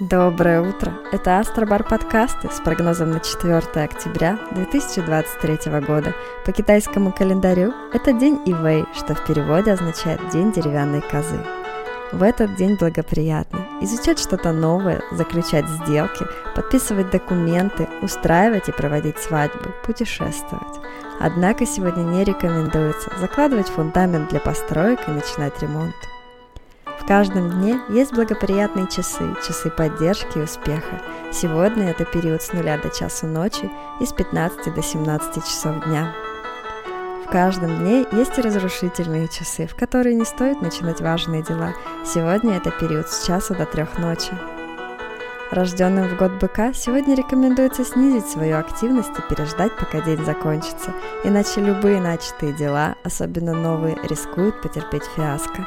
Доброе утро! Это Астробар подкасты с прогнозом на 4 октября 2023 года. По китайскому календарю это день Ивэй, что в переводе означает «день деревянной козы». В этот день благоприятно изучать что-то новое, заключать сделки, подписывать документы, устраивать и проводить свадьбы, путешествовать. Однако сегодня не рекомендуется закладывать фундамент для построек и начинать ремонт каждом дне есть благоприятные часы, часы поддержки и успеха. Сегодня это период с нуля до часу ночи и с 15 до 17 часов дня. В каждом дне есть и разрушительные часы, в которые не стоит начинать важные дела. Сегодня это период с часу до трех ночи. Рожденным в год быка сегодня рекомендуется снизить свою активность и переждать, пока день закончится, иначе любые начатые дела, особенно новые, рискуют потерпеть фиаско.